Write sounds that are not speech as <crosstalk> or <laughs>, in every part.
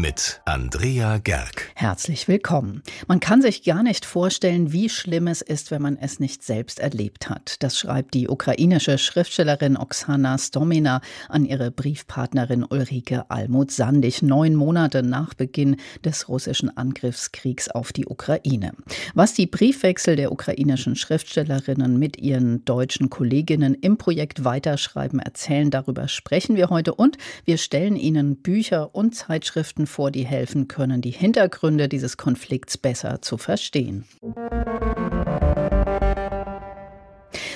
mit Andrea Gerg. Herzlich willkommen. Man kann sich gar nicht vorstellen, wie schlimm es ist, wenn man es nicht selbst erlebt hat. Das schreibt die ukrainische Schriftstellerin Oksana Stomina an ihre Briefpartnerin Ulrike Almut-Sandig, neun Monate nach Beginn des russischen Angriffskriegs auf die Ukraine. Was die Briefwechsel der ukrainischen Schriftstellerinnen mit ihren deutschen Kolleginnen im Projekt Weiterschreiben erzählen, darüber sprechen wir heute und wir stellen Ihnen Bücher und Zeitschriften vor, die helfen können, die Hintergründe dieses Konflikts besser zu verstehen.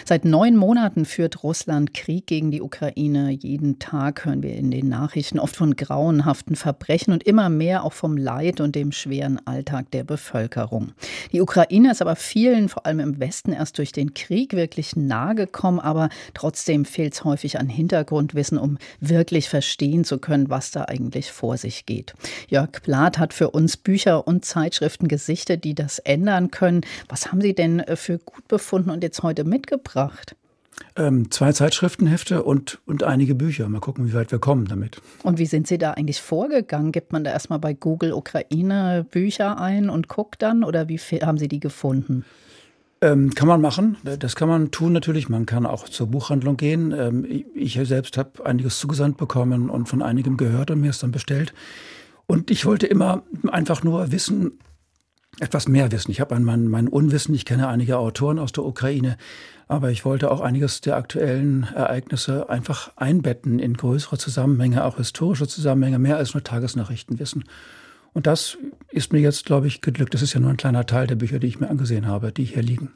Seit neun Monaten führt Russland Krieg gegen die Ukraine. Jeden Tag hören wir in den Nachrichten oft von grauenhaften Verbrechen und immer mehr auch vom Leid und dem schweren Alltag der Bevölkerung. Die Ukraine ist aber vielen, vor allem im Westen, erst durch den Krieg wirklich nahe gekommen, aber trotzdem fehlt es häufig an Hintergrundwissen, um wirklich verstehen zu können, was da eigentlich vor sich geht. Jörg Plath hat für uns Bücher und Zeitschriften gesichtet, die das ändern können. Was haben Sie denn äh, für gut befunden und jetzt heute mitgebracht? Mitgebracht? Ähm, zwei Zeitschriftenhefte und, und einige Bücher. Mal gucken, wie weit wir kommen damit. Und wie sind Sie da eigentlich vorgegangen? Gibt man da erstmal bei Google Ukraine Bücher ein und guckt dann? Oder wie haben Sie die gefunden? Ähm, kann man machen. Das kann man tun natürlich. Man kann auch zur Buchhandlung gehen. Ähm, ich selbst habe einiges zugesandt bekommen und von einigem gehört und mir es dann bestellt. Und ich wollte immer einfach nur wissen, etwas mehr wissen. Ich habe an mein, mein Unwissen, ich kenne einige Autoren aus der Ukraine, aber ich wollte auch einiges der aktuellen Ereignisse einfach einbetten in größere Zusammenhänge, auch historische Zusammenhänge, mehr als nur Tagesnachrichten wissen. Und das ist mir jetzt, glaube ich, geglückt. Das ist ja nur ein kleiner Teil der Bücher, die ich mir angesehen habe, die hier liegen.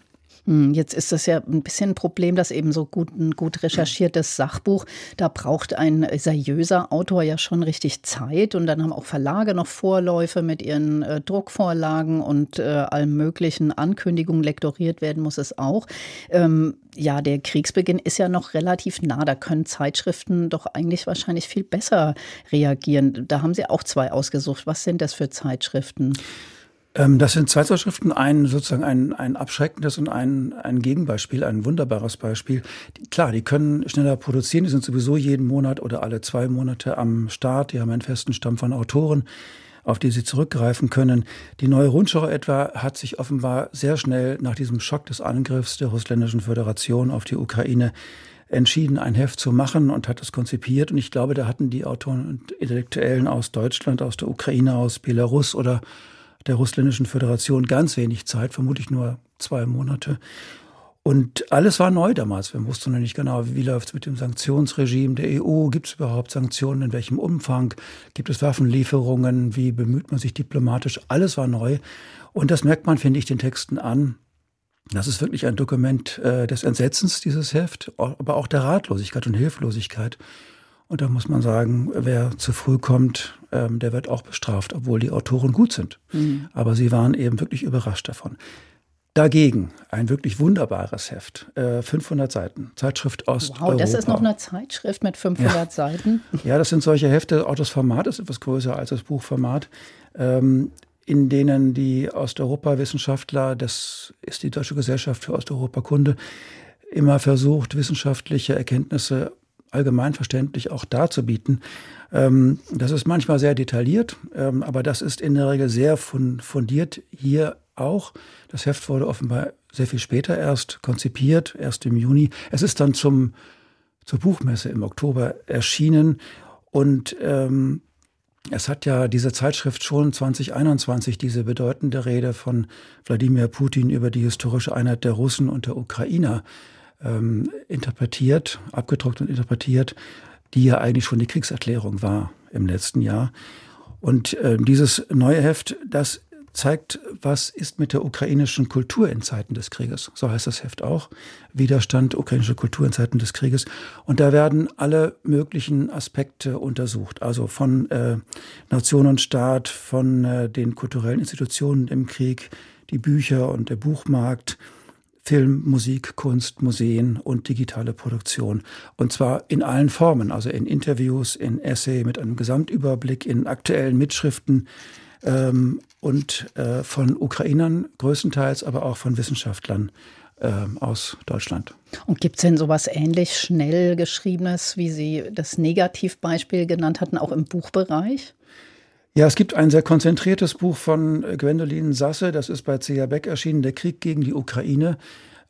Hm, jetzt ist das ja ein bisschen ein Problem, dass eben so gut, ein gut recherchiertes Sachbuch, da braucht ein seriöser Autor ja schon richtig Zeit und dann haben auch Verlage noch Vorläufe mit ihren äh, Druckvorlagen und äh, allen möglichen Ankündigungen lektoriert werden muss es auch. Ähm, ja, der Kriegsbeginn ist ja noch relativ nah. Da können Zeitschriften doch eigentlich wahrscheinlich viel besser reagieren. Da haben Sie auch zwei ausgesucht. Was sind das für Zeitschriften? Ähm, das sind zwei Zeitschriften, ein sozusagen ein, ein abschreckendes und ein, ein Gegenbeispiel, ein wunderbares Beispiel. Die, klar, die können schneller produzieren, die sind sowieso jeden Monat oder alle zwei Monate am Start, die haben einen festen Stamm von Autoren auf die sie zurückgreifen können. Die neue Rundschau etwa hat sich offenbar sehr schnell nach diesem Schock des Angriffs der russländischen Föderation auf die Ukraine entschieden, ein Heft zu machen und hat es konzipiert. Und ich glaube, da hatten die Autoren und Intellektuellen aus Deutschland, aus der Ukraine, aus Belarus oder der russländischen Föderation ganz wenig Zeit, vermutlich nur zwei Monate. Und alles war neu damals. Wir wussten noch nicht genau, wie läuft es mit dem Sanktionsregime der EU. Gibt es überhaupt Sanktionen? In welchem Umfang? Gibt es Waffenlieferungen? Wie bemüht man sich diplomatisch? Alles war neu. Und das merkt man, finde ich, den Texten an. Das ist wirklich ein Dokument äh, des Entsetzens, dieses Heft, aber auch der Ratlosigkeit und Hilflosigkeit. Und da muss man sagen, wer zu früh kommt, ähm, der wird auch bestraft, obwohl die Autoren gut sind. Mhm. Aber sie waren eben wirklich überrascht davon. Dagegen ein wirklich wunderbares Heft, äh, 500 Seiten, Zeitschrift Osteuropa. Wow, das ist noch eine Zeitschrift mit 500 ja. Seiten. Ja, das sind solche Hefte, auch das Format ist etwas größer als das Buchformat, ähm, in denen die Osteuropa-Wissenschaftler, das ist die Deutsche Gesellschaft für Osteuropa-Kunde, immer versucht, wissenschaftliche Erkenntnisse allgemeinverständlich auch darzubieten. Ähm, das ist manchmal sehr detailliert, ähm, aber das ist in der Regel sehr fundiert hier auch. Das Heft wurde offenbar sehr viel später erst konzipiert, erst im Juni. Es ist dann zum, zur Buchmesse im Oktober erschienen und ähm, es hat ja diese Zeitschrift schon 2021 diese bedeutende Rede von Wladimir Putin über die historische Einheit der Russen und der Ukrainer ähm, interpretiert, abgedruckt und interpretiert, die ja eigentlich schon die Kriegserklärung war im letzten Jahr. Und äh, dieses neue Heft, das zeigt, was ist mit der ukrainischen Kultur in Zeiten des Krieges. So heißt das Heft auch. Widerstand, ukrainische Kultur in Zeiten des Krieges. Und da werden alle möglichen Aspekte untersucht. Also von äh, Nation und Staat, von äh, den kulturellen Institutionen im Krieg, die Bücher und der Buchmarkt, Film, Musik, Kunst, Museen und digitale Produktion. Und zwar in allen Formen, also in Interviews, in Essay mit einem Gesamtüberblick, in aktuellen Mitschriften ähm, und äh, von Ukrainern größtenteils, aber auch von Wissenschaftlern äh, aus Deutschland. Und gibt es denn sowas ähnlich schnell geschriebenes, wie Sie das Negativbeispiel genannt hatten, auch im Buchbereich? Ja, es gibt ein sehr konzentriertes Buch von Gwendolin Sasse, das ist bei C.A. Beck erschienen, Der Krieg gegen die Ukraine.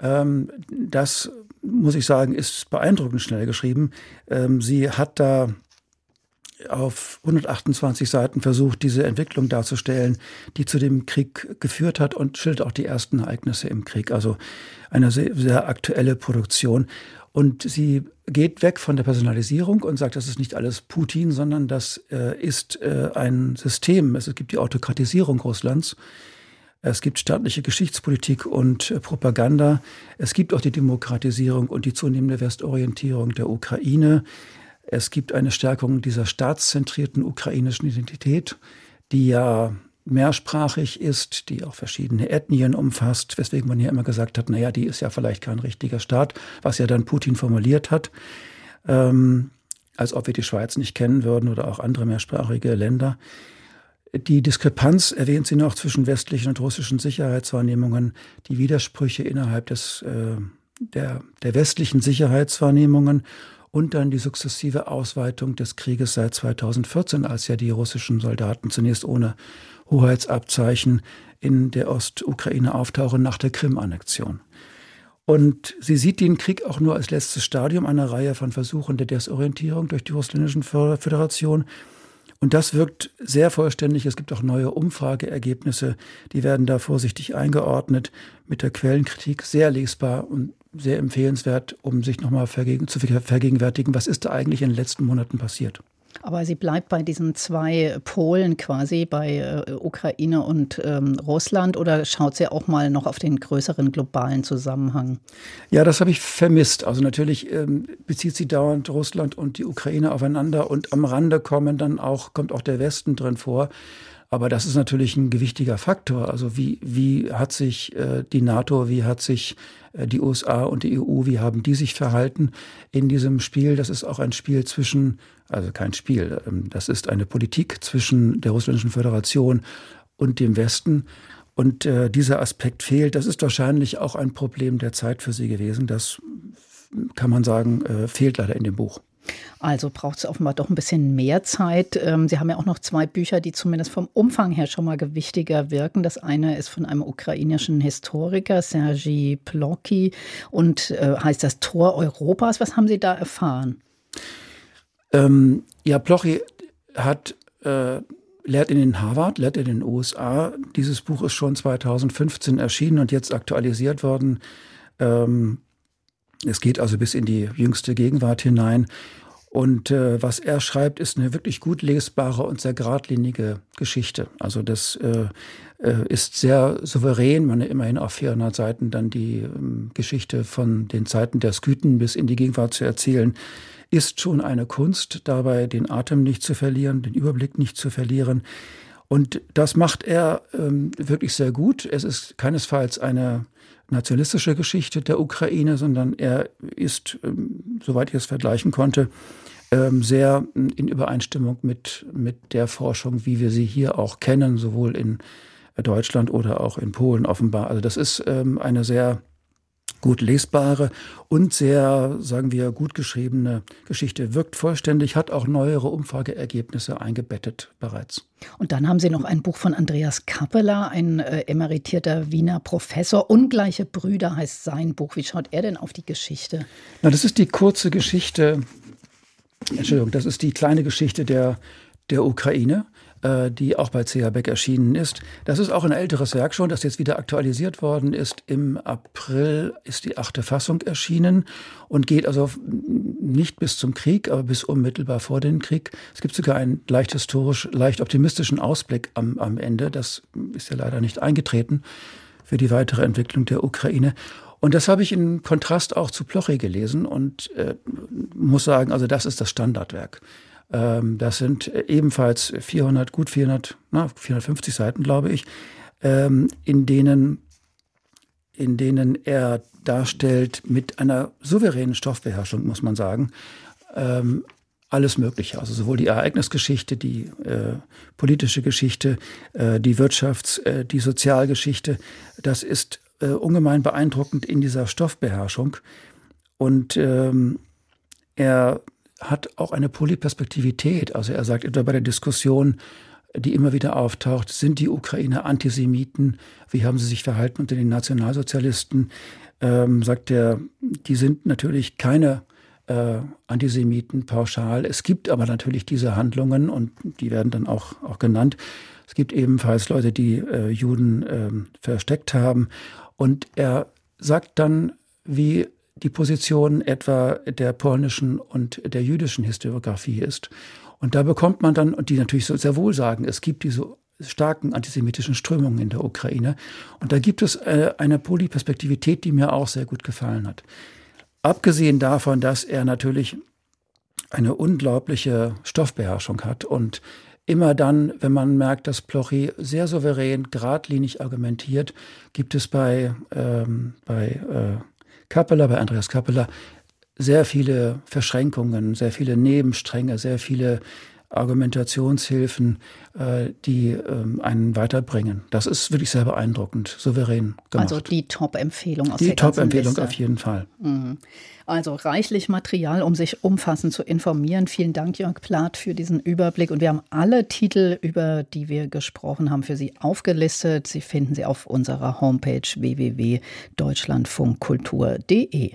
Ähm, das, muss ich sagen, ist beeindruckend schnell geschrieben. Ähm, sie hat da auf 128 Seiten versucht, diese Entwicklung darzustellen, die zu dem Krieg geführt hat und schildert auch die ersten Ereignisse im Krieg. Also eine sehr, sehr aktuelle Produktion. Und sie geht weg von der Personalisierung und sagt, das ist nicht alles Putin, sondern das äh, ist äh, ein System. Es gibt die Autokratisierung Russlands. Es gibt staatliche Geschichtspolitik und äh, Propaganda. Es gibt auch die Demokratisierung und die zunehmende Westorientierung der Ukraine. Es gibt eine Stärkung dieser staatszentrierten ukrainischen Identität, die ja mehrsprachig ist, die auch verschiedene Ethnien umfasst, weswegen man ja immer gesagt hat, naja, die ist ja vielleicht kein richtiger Staat, was ja dann Putin formuliert hat, ähm, als ob wir die Schweiz nicht kennen würden oder auch andere mehrsprachige Länder. Die Diskrepanz erwähnt sie noch zwischen westlichen und russischen Sicherheitswahrnehmungen, die Widersprüche innerhalb des, äh, der, der westlichen Sicherheitswahrnehmungen und dann die sukzessive Ausweitung des Krieges seit 2014, als ja die russischen Soldaten zunächst ohne Hoheitsabzeichen in der Ostukraine auftauchen nach der Krim-Annexion. Und sie sieht den Krieg auch nur als letztes Stadium einer Reihe von Versuchen der Desorientierung durch die russländischen Föderation. Und das wirkt sehr vollständig. Es gibt auch neue Umfrageergebnisse, die werden da vorsichtig eingeordnet, mit der Quellenkritik sehr lesbar und sehr empfehlenswert, um sich nochmal zu vergegenwärtigen, was ist da eigentlich in den letzten Monaten passiert. Aber sie bleibt bei diesen zwei Polen quasi, bei äh, Ukraine und ähm, Russland, oder schaut sie auch mal noch auf den größeren globalen Zusammenhang? Ja, das habe ich vermisst. Also natürlich ähm, bezieht sie dauernd Russland und die Ukraine aufeinander und am Rande kommen dann auch, kommt auch der Westen drin vor. Aber das ist natürlich ein gewichtiger Faktor. Also wie, wie hat sich äh, die NATO, wie hat sich äh, die USA und die EU, wie haben die sich verhalten in diesem Spiel? Das ist auch ein Spiel zwischen, also kein Spiel, ähm, das ist eine Politik zwischen der Russischen Föderation und dem Westen. Und äh, dieser Aspekt fehlt. Das ist wahrscheinlich auch ein Problem der Zeit für sie gewesen. Das kann man sagen, äh, fehlt leider in dem Buch. Also braucht es offenbar doch ein bisschen mehr Zeit. Ähm, Sie haben ja auch noch zwei Bücher, die zumindest vom Umfang her schon mal gewichtiger wirken. Das eine ist von einem ukrainischen Historiker, Sergei Plocki, und äh, heißt das Tor Europas. Was haben Sie da erfahren? Ähm, ja, Plocki hat äh, lehrt in den Harvard, lehrt in den USA. Dieses Buch ist schon 2015 erschienen und jetzt aktualisiert worden. Ähm, es geht also bis in die jüngste Gegenwart hinein. Und äh, was er schreibt, ist eine wirklich gut lesbare und sehr geradlinige Geschichte. Also das äh, äh ist sehr souverän. Man immerhin auf 400 Seiten dann die ähm, Geschichte von den Zeiten der Skythen bis in die Gegenwart zu erzählen, ist schon eine Kunst, dabei den Atem nicht zu verlieren, den Überblick nicht zu verlieren. Und das macht er ähm, wirklich sehr gut. Es ist keinesfalls eine nationalistische Geschichte der Ukraine, sondern er ist, ähm, soweit ich es vergleichen konnte, ähm, sehr in Übereinstimmung mit, mit der Forschung, wie wir sie hier auch kennen, sowohl in Deutschland oder auch in Polen offenbar. Also das ist ähm, eine sehr gut lesbare und sehr, sagen wir, gut geschriebene Geschichte. Wirkt vollständig, hat auch neuere Umfrageergebnisse eingebettet bereits. Und dann haben Sie noch ein Buch von Andreas Kappeler, ein äh, emeritierter Wiener Professor. Ungleiche Brüder heißt sein Buch. Wie schaut er denn auf die Geschichte? Na, das ist die kurze Geschichte, Entschuldigung, das ist die kleine Geschichte der, der Ukraine. Äh, die auch bei CH Beck erschienen ist. Das ist auch ein älteres Werk schon, das jetzt wieder aktualisiert worden ist. Im April ist die achte Fassung erschienen und geht also nicht bis zum Krieg, aber bis unmittelbar vor den Krieg. Es gibt sogar einen leicht historisch, leicht optimistischen Ausblick am, am Ende. Das ist ja leider nicht eingetreten für die weitere Entwicklung der Ukraine. Und das habe ich in Kontrast auch zu Ploche gelesen und äh, muss sagen, also das ist das Standardwerk. Ähm, das sind ebenfalls 400, gut 400, na, 450 Seiten, glaube ich, ähm, in denen in denen er darstellt mit einer souveränen Stoffbeherrschung, muss man sagen, ähm, alles Mögliche. Also sowohl die Ereignisgeschichte, die äh, politische Geschichte, äh, die Wirtschafts-, äh, die Sozialgeschichte. Das ist äh, ungemein beeindruckend in dieser Stoffbeherrschung. Und ähm, er hat auch eine Polyperspektivität. Also er sagt etwa bei der Diskussion, die immer wieder auftaucht, sind die Ukrainer Antisemiten? Wie haben sie sich verhalten unter den Nationalsozialisten? Ähm, sagt er, die sind natürlich keine äh, Antisemiten pauschal. Es gibt aber natürlich diese Handlungen und die werden dann auch, auch genannt. Es gibt ebenfalls Leute, die äh, Juden äh, versteckt haben. Und er sagt dann, wie die Position etwa der polnischen und der jüdischen Historiografie ist. Und da bekommt man dann, und die natürlich so sehr wohl sagen, es gibt diese starken antisemitischen Strömungen in der Ukraine. Und da gibt es äh, eine Polyperspektivität, die mir auch sehr gut gefallen hat. Abgesehen davon, dass er natürlich eine unglaubliche Stoffbeherrschung hat und immer dann, wenn man merkt, dass Plochy sehr souverän, geradlinig argumentiert, gibt es bei, ähm, bei äh, Kappeler, bei Andreas Kappeler, sehr viele Verschränkungen, sehr viele Nebenstränge, sehr viele Argumentationshilfen, äh, die ähm, einen weiterbringen. Das ist wirklich sehr beeindruckend, souverän gemacht. Also die Top-Empfehlung aus die der Top-Empfehlung auf jeden Fall. Mhm. Also reichlich Material, um sich umfassend zu informieren. Vielen Dank, Jörg Plath, für diesen Überblick. Und wir haben alle Titel, über die wir gesprochen haben, für Sie aufgelistet. Sie finden sie auf unserer Homepage www.deutschlandfunkkultur.de.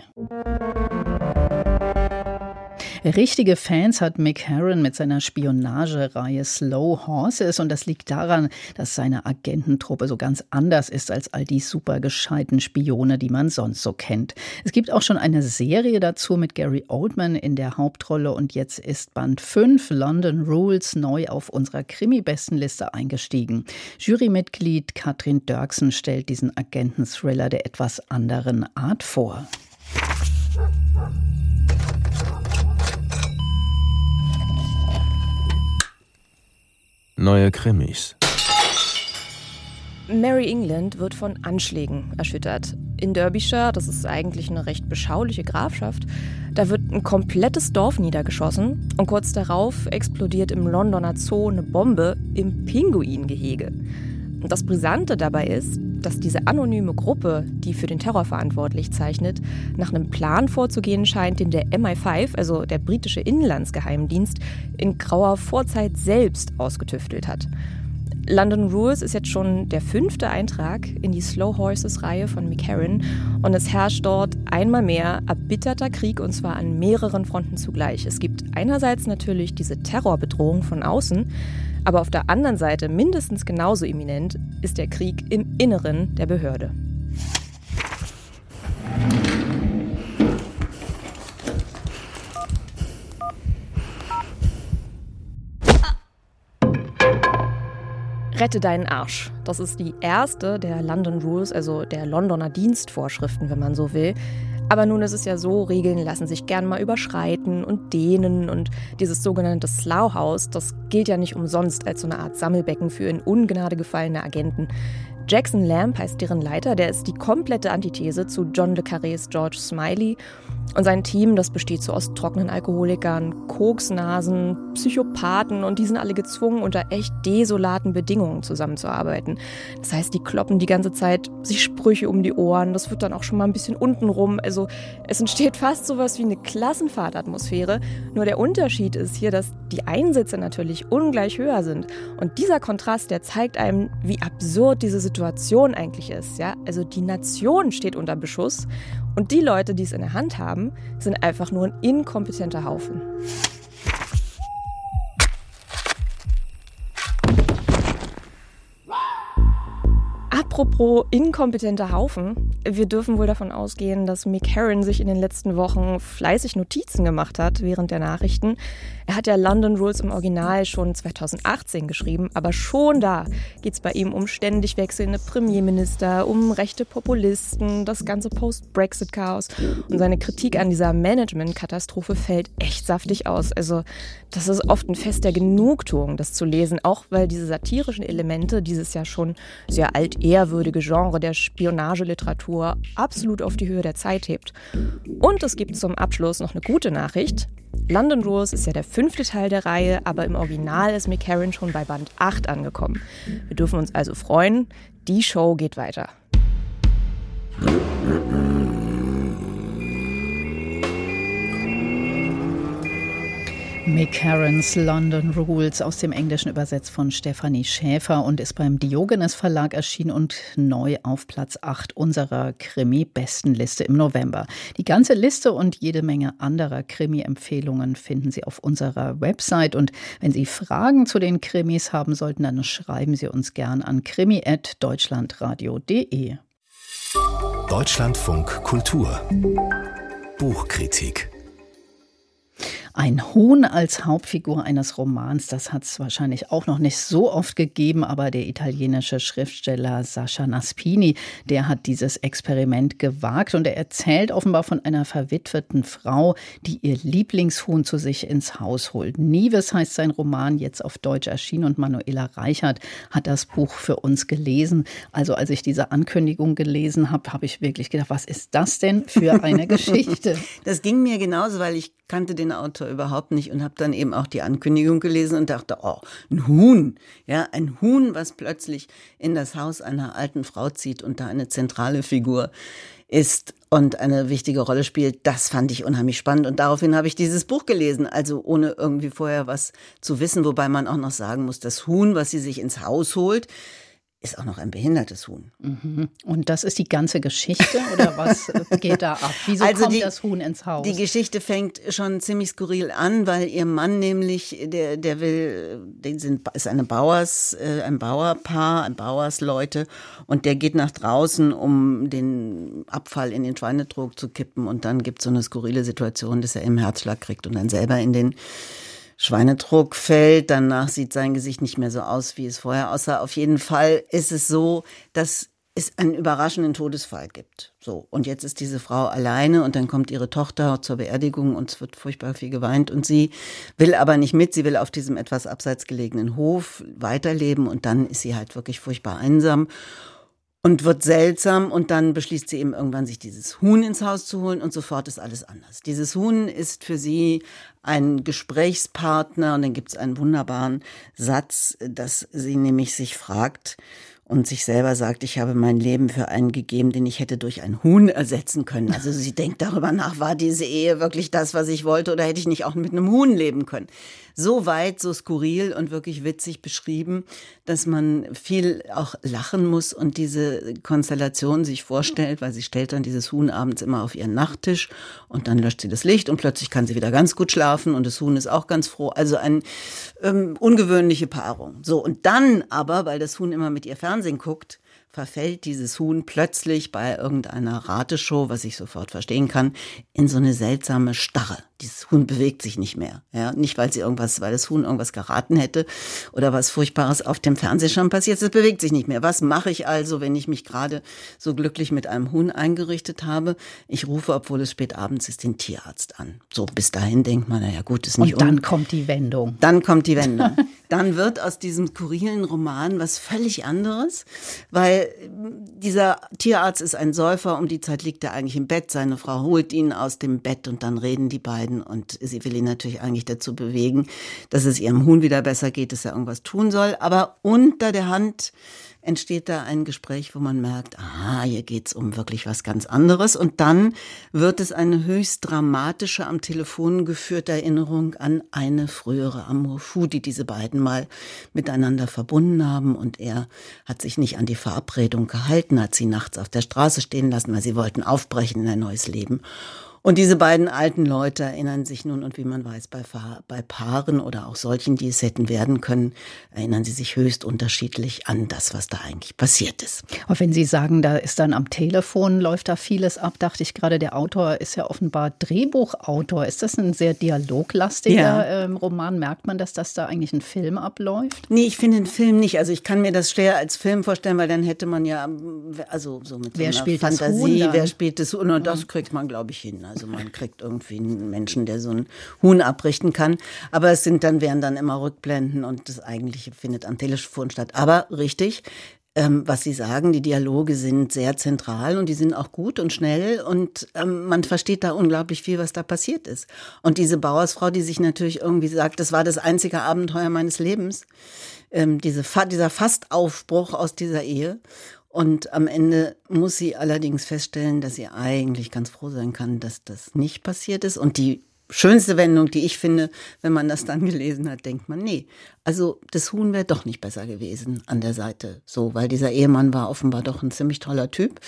Richtige Fans hat Mick Herron mit seiner Spionagereihe Slow Horses und das liegt daran, dass seine Agententruppe so ganz anders ist als all die super gescheiten Spione, die man sonst so kennt. Es gibt auch schon eine Serie dazu mit Gary Oldman in der Hauptrolle und jetzt ist Band 5 London Rules neu auf unserer Krimi-Bestenliste eingestiegen. Jurymitglied Katrin Dirksen stellt diesen Agenten-Thriller der etwas anderen Art vor. Neue Krimis. Mary England wird von Anschlägen erschüttert. In Derbyshire, das ist eigentlich eine recht beschauliche Grafschaft, da wird ein komplettes Dorf niedergeschossen und kurz darauf explodiert im Londoner Zoo eine Bombe im Pinguingehege. Und das Brisante dabei ist, dass diese anonyme Gruppe, die für den Terror verantwortlich zeichnet, nach einem Plan vorzugehen scheint, den der MI5, also der britische Inlandsgeheimdienst, in grauer Vorzeit selbst ausgetüftelt hat. London Rules ist jetzt schon der fünfte Eintrag in die Slow Horses-Reihe von McCarran und es herrscht dort einmal mehr erbitterter Krieg und zwar an mehreren Fronten zugleich. Es gibt einerseits natürlich diese Terrorbedrohung von außen, aber auf der anderen Seite mindestens genauso eminent ist der Krieg im Inneren der Behörde. Rette deinen Arsch. Das ist die erste der London Rules, also der Londoner Dienstvorschriften, wenn man so will. Aber nun ist es ja so, Regeln lassen sich gern mal überschreiten und dehnen und dieses sogenannte Slough das gilt ja nicht umsonst als so eine Art Sammelbecken für in Ungnade gefallene Agenten. Jackson Lamb heißt deren Leiter, der ist die komplette Antithese zu John le Carrés George Smiley. Und sein Team, das besteht so aus trockenen Alkoholikern, Koksnasen, Psychopathen und die sind alle gezwungen, unter echt desolaten Bedingungen zusammenzuarbeiten. Das heißt, die kloppen die ganze Zeit sich Sprüche um die Ohren, das wird dann auch schon mal ein bisschen untenrum. Also es entsteht fast sowas wie eine Klassenfahrtatmosphäre. Nur der Unterschied ist hier, dass die Einsätze natürlich ungleich höher sind. Und dieser Kontrast, der zeigt einem, wie absurd diese Situation eigentlich ist. Ja? Also die Nation steht unter Beschuss und die Leute, die es in der Hand haben, sind einfach nur ein inkompetenter Haufen. Apropos inkompetenter Haufen. Wir dürfen wohl davon ausgehen, dass Mick Herron sich in den letzten Wochen fleißig Notizen gemacht hat während der Nachrichten. Er hat ja London Rules im Original schon 2018 geschrieben, aber schon da geht es bei ihm um ständig wechselnde Premierminister, um rechte Populisten, das ganze Post-Brexit-Chaos. Und seine Kritik an dieser Management-Katastrophe fällt echt saftig aus. Also, das ist oft ein Fest der Genugtuung, das zu lesen, auch weil diese satirischen Elemente dieses ja schon sehr altehrwürdige Genre der Spionageliteratur absolut auf die Höhe der Zeit hebt. Und es gibt zum Abschluss noch eine gute Nachricht. London Rules ist ja der fünfte Teil der Reihe, aber im Original ist McCarran schon bei Band 8 angekommen. Wir dürfen uns also freuen, die Show geht weiter. Mick Herons London Rules aus dem Englischen übersetzt von Stefanie Schäfer und ist beim Diogenes Verlag erschienen und neu auf Platz 8 unserer Krimi-Bestenliste im November. Die ganze Liste und jede Menge anderer Krimi-Empfehlungen finden Sie auf unserer Website. Und wenn Sie Fragen zu den Krimis haben sollten, dann schreiben Sie uns gern an krimi.deutschlandradio.de. Deutschlandfunk Kultur Buchkritik ein Huhn als Hauptfigur eines Romans, das hat es wahrscheinlich auch noch nicht so oft gegeben, aber der italienische Schriftsteller Sascha Naspini, der hat dieses Experiment gewagt und er erzählt offenbar von einer verwitweten Frau, die ihr Lieblingshuhn zu sich ins Haus holt. Nieves heißt sein Roman, jetzt auf Deutsch erschienen und Manuela Reichert hat das Buch für uns gelesen. Also als ich diese Ankündigung gelesen habe, habe ich wirklich gedacht, was ist das denn für eine <laughs> Geschichte? Das ging mir genauso, weil ich kannte den Autor überhaupt nicht und habe dann eben auch die Ankündigung gelesen und dachte, oh, ein Huhn, ja, ein Huhn, was plötzlich in das Haus einer alten Frau zieht und da eine zentrale Figur ist und eine wichtige Rolle spielt, das fand ich unheimlich spannend und daraufhin habe ich dieses Buch gelesen, also ohne irgendwie vorher was zu wissen, wobei man auch noch sagen muss, das Huhn, was sie sich ins Haus holt, ist auch noch ein behindertes Huhn. Mhm. Und das ist die ganze Geschichte <laughs> oder was geht da ab? Wieso also kommt die, das Huhn ins Haus? Die Geschichte fängt schon ziemlich skurril an, weil ihr Mann nämlich, der, der will, den sind, ist eine Bauers, äh, ein Bauerpaar, ein Bauersleute und der geht nach draußen, um den Abfall in den Schweinetrog zu kippen und dann gibt es so eine skurrile Situation, dass er im Herzschlag kriegt und dann selber in den Schweinedruck fällt. Danach sieht sein Gesicht nicht mehr so aus, wie es vorher aussah. Auf jeden Fall ist es so, dass es einen überraschenden Todesfall gibt. So. Und jetzt ist diese Frau alleine und dann kommt ihre Tochter zur Beerdigung und es wird furchtbar viel geweint und sie will aber nicht mit. Sie will auf diesem etwas abseits gelegenen Hof weiterleben und dann ist sie halt wirklich furchtbar einsam und wird seltsam und dann beschließt sie eben irgendwann, sich dieses Huhn ins Haus zu holen und sofort ist alles anders. Dieses Huhn ist für sie ein Gesprächspartner und dann gibt es einen wunderbaren Satz, dass sie nämlich sich fragt, und sich selber sagt, ich habe mein Leben für einen gegeben, den ich hätte durch ein Huhn ersetzen können. Also sie <laughs> denkt darüber nach, war diese Ehe wirklich das, was ich wollte oder hätte ich nicht auch mit einem Huhn leben können? So weit, so skurril und wirklich witzig beschrieben, dass man viel auch lachen muss und diese Konstellation sich vorstellt, weil sie stellt dann dieses Huhn abends immer auf ihren Nachttisch und dann löscht sie das Licht und plötzlich kann sie wieder ganz gut schlafen und das Huhn ist auch ganz froh. Also eine ähm, ungewöhnliche Paarung. So, und dann aber, weil das Huhn immer mit ihr Fernsehen guckt, verfällt dieses Huhn plötzlich bei irgendeiner Rateshow, was ich sofort verstehen kann, in so eine seltsame Starre dieses Huhn bewegt sich nicht mehr. Ja, nicht weil sie irgendwas, weil das Huhn irgendwas geraten hätte oder was Furchtbares auf dem Fernsehschirm passiert. Es bewegt sich nicht mehr. Was mache ich also, wenn ich mich gerade so glücklich mit einem Huhn eingerichtet habe? Ich rufe, obwohl es spät abends ist, den Tierarzt an. So bis dahin denkt man, naja gut, ist nicht. Und dann um. kommt die Wendung. Dann kommt die Wendung. <laughs> dann wird aus diesem skurrilen Roman was völlig anderes, weil dieser Tierarzt ist ein Säufer. Um die Zeit liegt er eigentlich im Bett. Seine Frau holt ihn aus dem Bett und dann reden die beiden leiden und sie will ihn natürlich eigentlich dazu bewegen, dass es ihrem Huhn wieder besser geht, dass er irgendwas tun soll. Aber unter der Hand entsteht da ein Gespräch, wo man merkt, ah, hier geht's um wirklich was ganz anderes. Und dann wird es eine höchst dramatische, am Telefon geführte Erinnerung an eine frühere Amour fou, die diese beiden mal miteinander verbunden haben. Und er hat sich nicht an die Verabredung gehalten, hat sie nachts auf der Straße stehen lassen, weil sie wollten aufbrechen in ein neues Leben. Und diese beiden alten Leute erinnern sich nun, und wie man weiß, bei, bei Paaren oder auch solchen, die es hätten werden können, erinnern sie sich höchst unterschiedlich an das, was da eigentlich passiert ist. Aber wenn Sie sagen, da ist dann am Telefon, läuft da vieles ab, dachte ich gerade, der Autor ist ja offenbar Drehbuchautor. Ist das ein sehr dialoglastiger ja. ähm, Roman? Merkt man, dass das da eigentlich ein Film abläuft? Nee, ich finde den Film nicht. Also ich kann mir das schwer als Film vorstellen, weil dann hätte man ja, also so mit wer so spielt Fantasie, das wer spielt das Huhn? Und das kriegt man, glaube ich, hin. Also man kriegt irgendwie einen Menschen, der so ein Huhn abrichten kann. Aber es sind dann, wären dann immer Rückblenden und das eigentliche findet am Telefon statt. Aber richtig, ähm, was Sie sagen, die Dialoge sind sehr zentral und die sind auch gut und schnell und ähm, man versteht da unglaublich viel, was da passiert ist. Und diese Bauersfrau, die sich natürlich irgendwie sagt, das war das einzige Abenteuer meines Lebens, ähm, diese, dieser Fastaufbruch aus dieser Ehe Und am Ende muss sie allerdings feststellen, dass sie eigentlich ganz froh sein kann, dass das nicht passiert ist. Und die schönste Wendung, die ich finde, wenn man das dann gelesen hat, denkt man, nee, also das Huhn wäre doch nicht besser gewesen an der Seite. So, weil dieser Ehemann war offenbar doch ein ziemlich toller Typ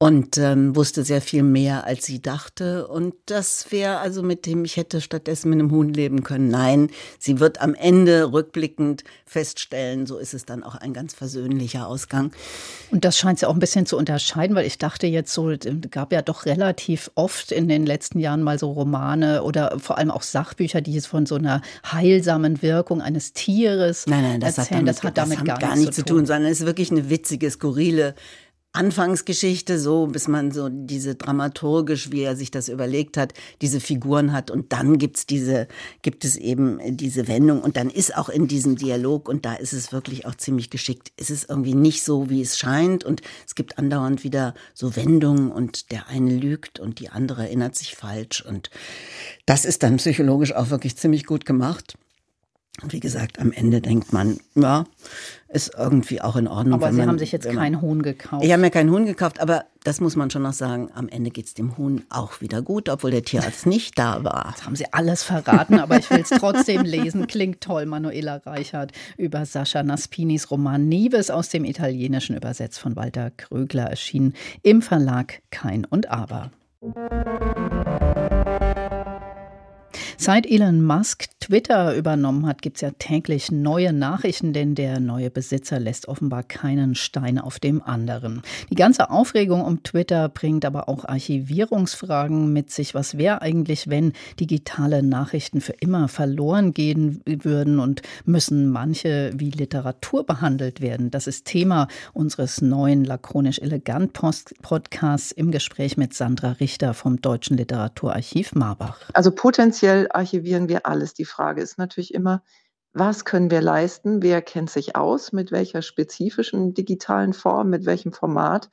und ähm, wusste sehr viel mehr, als sie dachte. Und das wäre also mit dem, ich hätte stattdessen mit einem Huhn leben können. Nein, sie wird am Ende rückblickend feststellen, so ist es dann auch ein ganz versöhnlicher Ausgang. Und das scheint sie auch ein bisschen zu unterscheiden, weil ich dachte jetzt so, es gab ja doch relativ oft in den letzten Jahren mal so Romane oder vor allem auch Sachbücher, die jetzt von so einer heilsamen Wirkung eines Tieres nein, nein, das erzählen. Hat damit, das hat damit das gar, gar nichts zu tun, sondern es ist wirklich eine witzige, skurrile Anfangsgeschichte so, bis man so diese dramaturgisch, wie er sich das überlegt hat, diese Figuren hat und dann gibt's diese, gibt es eben diese Wendung und dann ist auch in diesem Dialog und da ist es wirklich auch ziemlich geschickt. Es ist irgendwie nicht so, wie es scheint und es gibt andauernd wieder so Wendungen und der eine lügt und die andere erinnert sich falsch und das ist dann psychologisch auch wirklich ziemlich gut gemacht. Und wie gesagt, am Ende denkt man, ja, ist irgendwie auch in Ordnung. Aber Sie man, haben sich jetzt keinen Huhn gekauft. Ich habe mir keinen Huhn gekauft, aber das muss man schon noch sagen, am Ende geht es dem Huhn auch wieder gut, obwohl der Tierarzt nicht da war. Das haben Sie alles verraten, aber ich will es trotzdem lesen. Klingt toll, Manuela Reichert über Sascha Naspinis Roman Nieves aus dem Italienischen übersetzt von Walter Krögler erschienen im Verlag Kein und Aber. Seit Elon Musk Twitter übernommen hat, gibt es ja täglich neue Nachrichten, denn der neue Besitzer lässt offenbar keinen Stein auf dem anderen. Die ganze Aufregung um Twitter bringt aber auch Archivierungsfragen mit sich. Was wäre eigentlich, wenn digitale Nachrichten für immer verloren gehen würden und müssen manche wie Literatur behandelt werden? Das ist Thema unseres neuen lakonisch elegant Podcasts im Gespräch mit Sandra Richter vom Deutschen Literaturarchiv Marbach. Also potenziell archivieren wir alles. Die Frage ist natürlich immer, was können wir leisten? Wer kennt sich aus? Mit welcher spezifischen digitalen Form? Mit welchem Format?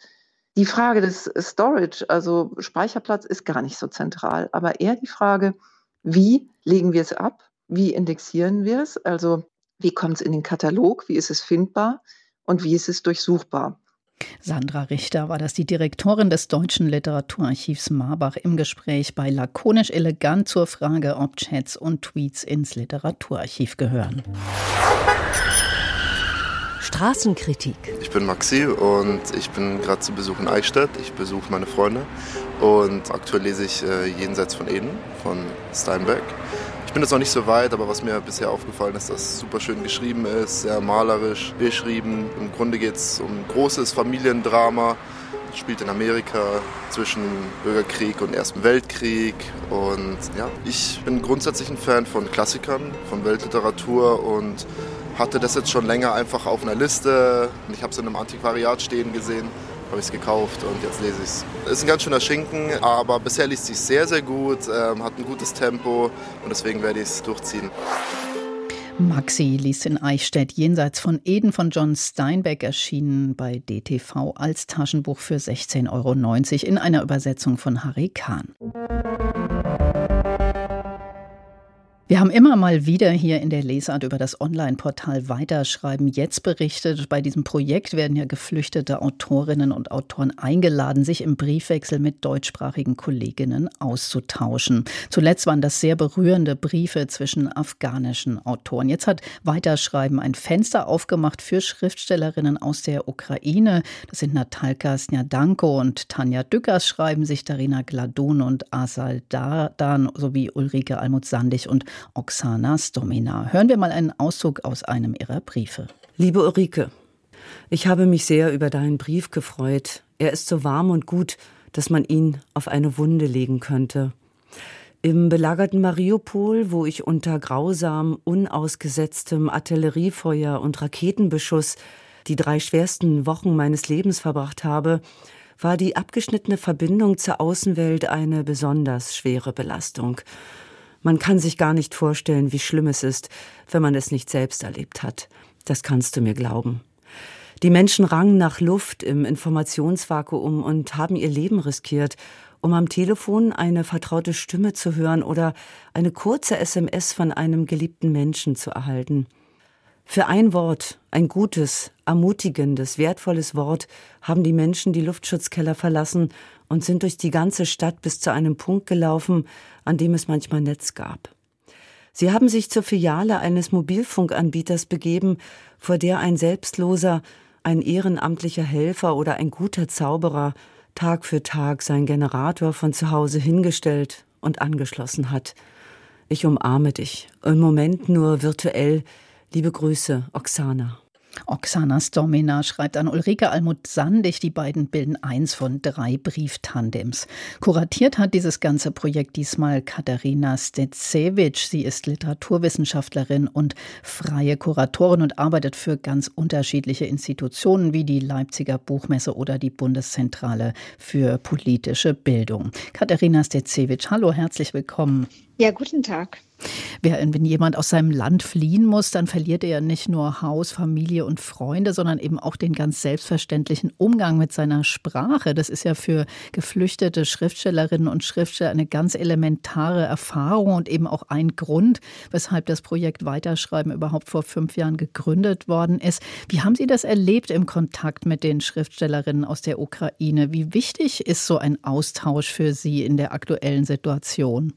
Die Frage des Storage, also Speicherplatz, ist gar nicht so zentral, aber eher die Frage, wie legen wir es ab? Wie indexieren wir es? Also wie kommt es in den Katalog? Wie ist es findbar? Und wie ist es durchsuchbar? Sandra Richter war das, die Direktorin des Deutschen Literaturarchivs Marbach im Gespräch bei Lakonisch Elegant zur Frage, ob Chats und Tweets ins Literaturarchiv gehören. Straßenkritik. Ich bin Maxi und ich bin gerade zu Besuch in Eichstätt. Ich besuche meine Freunde und aktuell lese ich äh, Jenseits von Eden von Steinbeck bin jetzt noch nicht so weit, aber was mir bisher aufgefallen ist, dass es super schön geschrieben ist, sehr malerisch beschrieben. Im Grunde geht es um ein großes Familiendrama, spielt in Amerika zwischen Bürgerkrieg und Ersten Weltkrieg. Und ja, ich bin grundsätzlich ein Fan von Klassikern, von Weltliteratur und hatte das jetzt schon länger einfach auf einer Liste. Ich habe es in einem Antiquariat stehen gesehen habe ich es gekauft und jetzt lese ich es. Ist ein ganz schöner Schinken, aber bisher liest sich sehr, sehr gut, ähm, hat ein gutes Tempo und deswegen werde ich es durchziehen. Maxi liest in Eichstätt jenseits von Eden von John Steinbeck erschienen bei DTV als Taschenbuch für 16,90 Euro in einer Übersetzung von Harry Kahn. Wir haben immer mal wieder hier in der Lesart über das Online-Portal Weiterschreiben jetzt berichtet. Bei diesem Projekt werden ja geflüchtete Autorinnen und Autoren eingeladen, sich im Briefwechsel mit deutschsprachigen Kolleginnen auszutauschen. Zuletzt waren das sehr berührende Briefe zwischen afghanischen Autoren. Jetzt hat Weiterschreiben ein Fenster aufgemacht für Schriftstellerinnen aus der Ukraine. Das sind Natalka Snjadanko und Tanja Dückers schreiben sich Darina Gladun und Asal Dardan sowie Ulrike Almut-Sandig und Oksana Stomina. Hören wir mal einen Auszug aus einem ihrer Briefe. Liebe Ulrike, ich habe mich sehr über deinen Brief gefreut. Er ist so warm und gut, dass man ihn auf eine Wunde legen könnte. Im belagerten Mariupol, wo ich unter grausam, unausgesetztem Artilleriefeuer und Raketenbeschuss die drei schwersten Wochen meines Lebens verbracht habe, war die abgeschnittene Verbindung zur Außenwelt eine besonders schwere Belastung. Man kann sich gar nicht vorstellen, wie schlimm es ist, wenn man es nicht selbst erlebt hat. Das kannst du mir glauben. Die Menschen rangen nach Luft im Informationsvakuum und haben ihr Leben riskiert, um am Telefon eine vertraute Stimme zu hören oder eine kurze SMS von einem geliebten Menschen zu erhalten. Für ein Wort, ein gutes, ermutigendes, wertvolles Wort haben die Menschen die Luftschutzkeller verlassen und sind durch die ganze Stadt bis zu einem Punkt gelaufen, an dem es manchmal Netz gab. Sie haben sich zur Filiale eines Mobilfunkanbieters begeben, vor der ein selbstloser, ein ehrenamtlicher Helfer oder ein guter Zauberer Tag für Tag sein Generator von zu Hause hingestellt und angeschlossen hat. Ich umarme dich, im Moment nur virtuell. Liebe Grüße, Oksana. Oksana Stomina schreibt an Ulrike Almut-Sandig, die beiden bilden eins von drei Brieftandems. Kuratiert hat dieses ganze Projekt diesmal Katharina Stetsewitsch. Sie ist Literaturwissenschaftlerin und freie Kuratorin und arbeitet für ganz unterschiedliche Institutionen wie die Leipziger Buchmesse oder die Bundeszentrale für politische Bildung. Katharina Stetsewitsch, hallo, herzlich willkommen. Ja, guten Tag. Wenn jemand aus seinem Land fliehen muss, dann verliert er ja nicht nur Haus, Familie und Freunde, sondern eben auch den ganz selbstverständlichen Umgang mit seiner Sprache. Das ist ja für geflüchtete Schriftstellerinnen und Schriftsteller eine ganz elementare Erfahrung und eben auch ein Grund, weshalb das Projekt Weiterschreiben überhaupt vor fünf Jahren gegründet worden ist. Wie haben Sie das erlebt im Kontakt mit den Schriftstellerinnen aus der Ukraine? Wie wichtig ist so ein Austausch für Sie in der aktuellen Situation?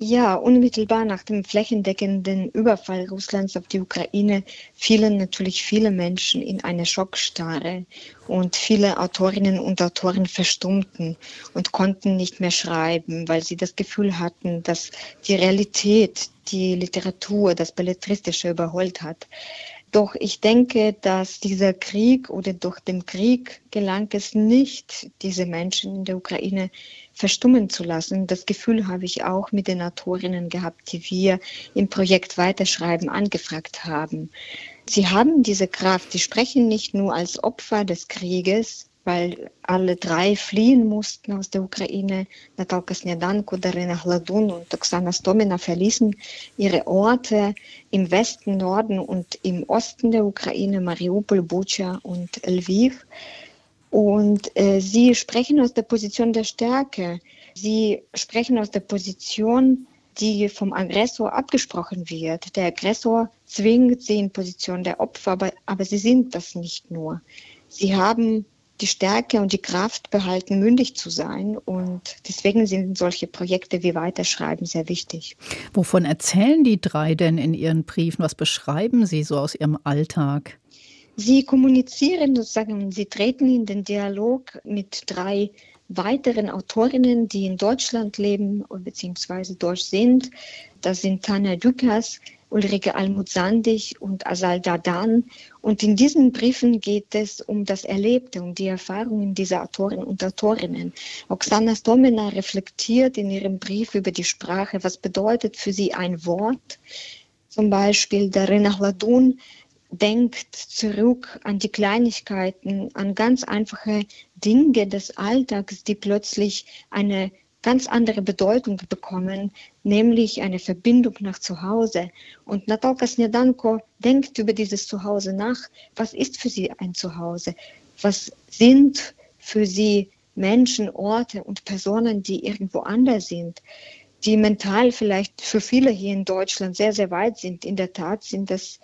Ja, unmittelbar nach dem flächendeckenden Überfall Russlands auf die Ukraine fielen natürlich viele Menschen in eine Schockstarre und viele Autorinnen und Autoren verstummten und konnten nicht mehr schreiben, weil sie das Gefühl hatten, dass die Realität die Literatur, das Belletristische überholt hat. Doch ich denke, dass dieser Krieg oder durch den Krieg gelang es nicht, diese Menschen in der Ukraine verstummen zu lassen. Das Gefühl habe ich auch mit den Autorinnen gehabt, die wir im Projekt Weiterschreiben angefragt haben. Sie haben diese Kraft, sie sprechen nicht nur als Opfer des Krieges, weil alle drei fliehen mussten aus der Ukraine. Natalka Snedanko, Darina Hladun und Oksana Stomina verließen ihre Orte im Westen, Norden und im Osten der Ukraine, Mariupol, Bucha und Lviv. Und äh, sie sprechen aus der Position der Stärke. Sie sprechen aus der Position, die vom Aggressor abgesprochen wird. Der Aggressor zwingt sie in Position der Opfer, aber, aber sie sind das nicht nur. Sie haben die Stärke und die Kraft behalten, mündig zu sein. Und deswegen sind solche Projekte wie Weiterschreiben sehr wichtig. Wovon erzählen die drei denn in ihren Briefen? Was beschreiben sie so aus ihrem Alltag? Sie kommunizieren sozusagen, sie treten in den Dialog mit drei weiteren Autorinnen, die in Deutschland leben bzw. deutsch sind. Das sind Tanja Dukas, Ulrike Almut-Sandig und Asal Dadan. Und in diesen Briefen geht es um das Erlebte, um die Erfahrungen dieser Autoren und Autorinnen. Oksana Stomina reflektiert in ihrem Brief über die Sprache, was bedeutet für sie ein Wort. Zum Beispiel der Renachladun denkt zurück an die Kleinigkeiten, an ganz einfache Dinge des Alltags, die plötzlich eine ganz andere Bedeutung bekommen, nämlich eine Verbindung nach Zuhause. Und Natalka Snedanko denkt über dieses Zuhause nach. Was ist für sie ein Zuhause? Was sind für sie Menschen, Orte und Personen, die irgendwo anders sind? die mental vielleicht für viele hier in Deutschland sehr, sehr weit sind. In der Tat sind das,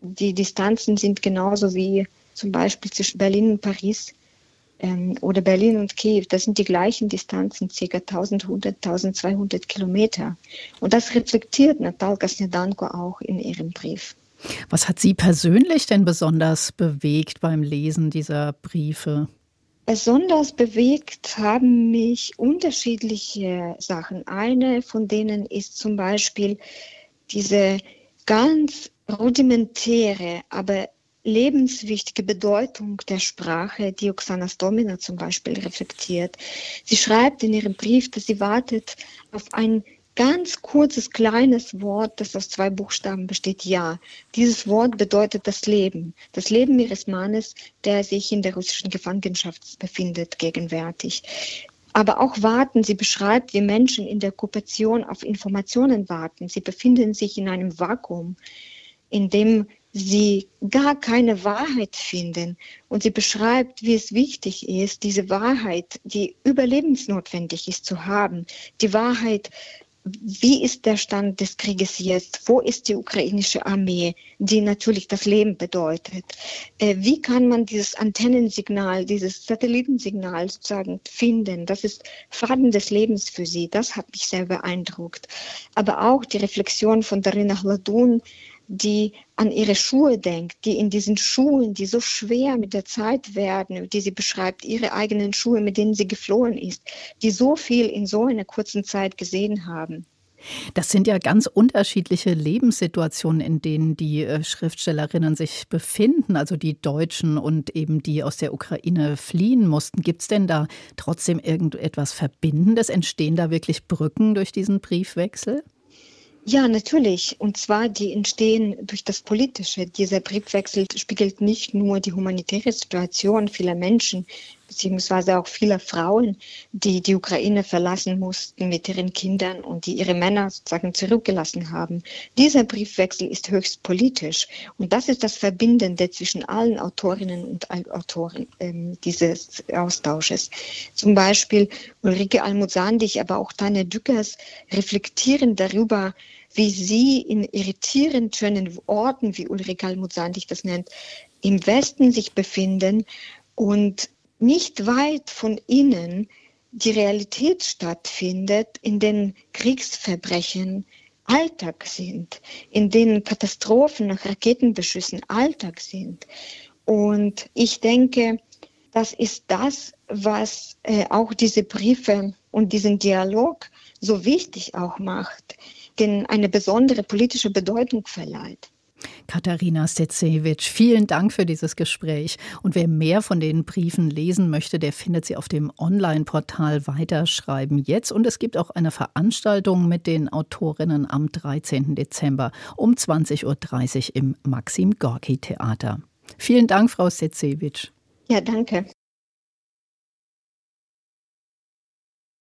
die Distanzen sind genauso wie zum Beispiel zwischen Berlin und Paris ähm, oder Berlin und Kiew, das sind die gleichen Distanzen, ca. 1100, 1200 Kilometer. Und das reflektiert Natalka Snedanko auch in ihrem Brief. Was hat Sie persönlich denn besonders bewegt beim Lesen dieser Briefe? Besonders bewegt haben mich unterschiedliche Sachen. Eine von denen ist zum Beispiel diese ganz rudimentäre, aber lebenswichtige Bedeutung der Sprache, die Oksana Stomina zum Beispiel reflektiert. Sie schreibt in ihrem Brief, dass sie wartet auf ein ganz kurzes, kleines Wort, das aus zwei Buchstaben besteht, ja. Dieses Wort bedeutet das Leben. Das Leben ihres Mannes, der sich in der russischen Gefangenschaft befindet, gegenwärtig. Aber auch warten, sie beschreibt, wie Menschen in der Okkupation auf Informationen warten. Sie befinden sich in einem Vakuum, in dem sie gar keine Wahrheit finden. Und sie beschreibt, wie es wichtig ist, diese Wahrheit, die überlebensnotwendig ist, zu haben. Die Wahrheit, wie ist der Stand des Krieges jetzt? Wo ist die ukrainische Armee, die natürlich das Leben bedeutet? Äh, wie kann man dieses Antennensignal, dieses Satellitensignal sozusagen finden? Das ist Faden des Lebens für sie. Das hat mich sehr beeindruckt. Aber auch die Reflexion von Darina Hladun, die an ihre Schuhe denkt, die in diesen Schuhen, die so schwer mit der Zeit werden, die sie beschreibt, ihre eigenen Schuhe, mit denen sie geflohen ist, die so viel in so einer kurzen Zeit gesehen haben. Das sind ja ganz unterschiedliche Lebenssituationen, in denen die äh, Schriftstellerinnen sich befinden, also die Deutschen und eben die aus der Ukraine fliehen mussten. Gibt es denn da trotzdem irgendetwas Verbindendes? Entstehen da wirklich Brücken durch diesen Briefwechsel? Ja, natürlich. Und zwar, die entstehen durch das Politische. Dieser Briefwechsel spiegelt nicht nur die humanitäre Situation vieler Menschen, beziehungsweise auch vieler Frauen, die die Ukraine verlassen mussten mit ihren Kindern und die ihre Männer sozusagen zurückgelassen haben. Dieser Briefwechsel ist höchst politisch. Und das ist das Verbindende zwischen allen Autorinnen und Autoren ähm, dieses Austausches. Zum Beispiel Ulrike Almuzandig, aber auch Tanja Dückers reflektieren darüber, wie sie in irritierend schönen Orten, wie Ulrike Almuzandig das nennt, im Westen sich befinden und nicht weit von ihnen die Realität stattfindet, in denen Kriegsverbrechen Alltag sind, in denen Katastrophen nach Raketenbeschüssen Alltag sind. Und ich denke, das ist das, was äh, auch diese Briefe und diesen Dialog so wichtig auch macht denen eine besondere politische Bedeutung verleiht. Katharina Stecewitsch, vielen Dank für dieses Gespräch. Und wer mehr von den Briefen lesen möchte, der findet sie auf dem Online-Portal Weiterschreiben jetzt. Und es gibt auch eine Veranstaltung mit den Autorinnen am 13. Dezember um 20.30 Uhr im Maxim Gorki Theater. Vielen Dank, Frau Stecewitsch. Ja, danke.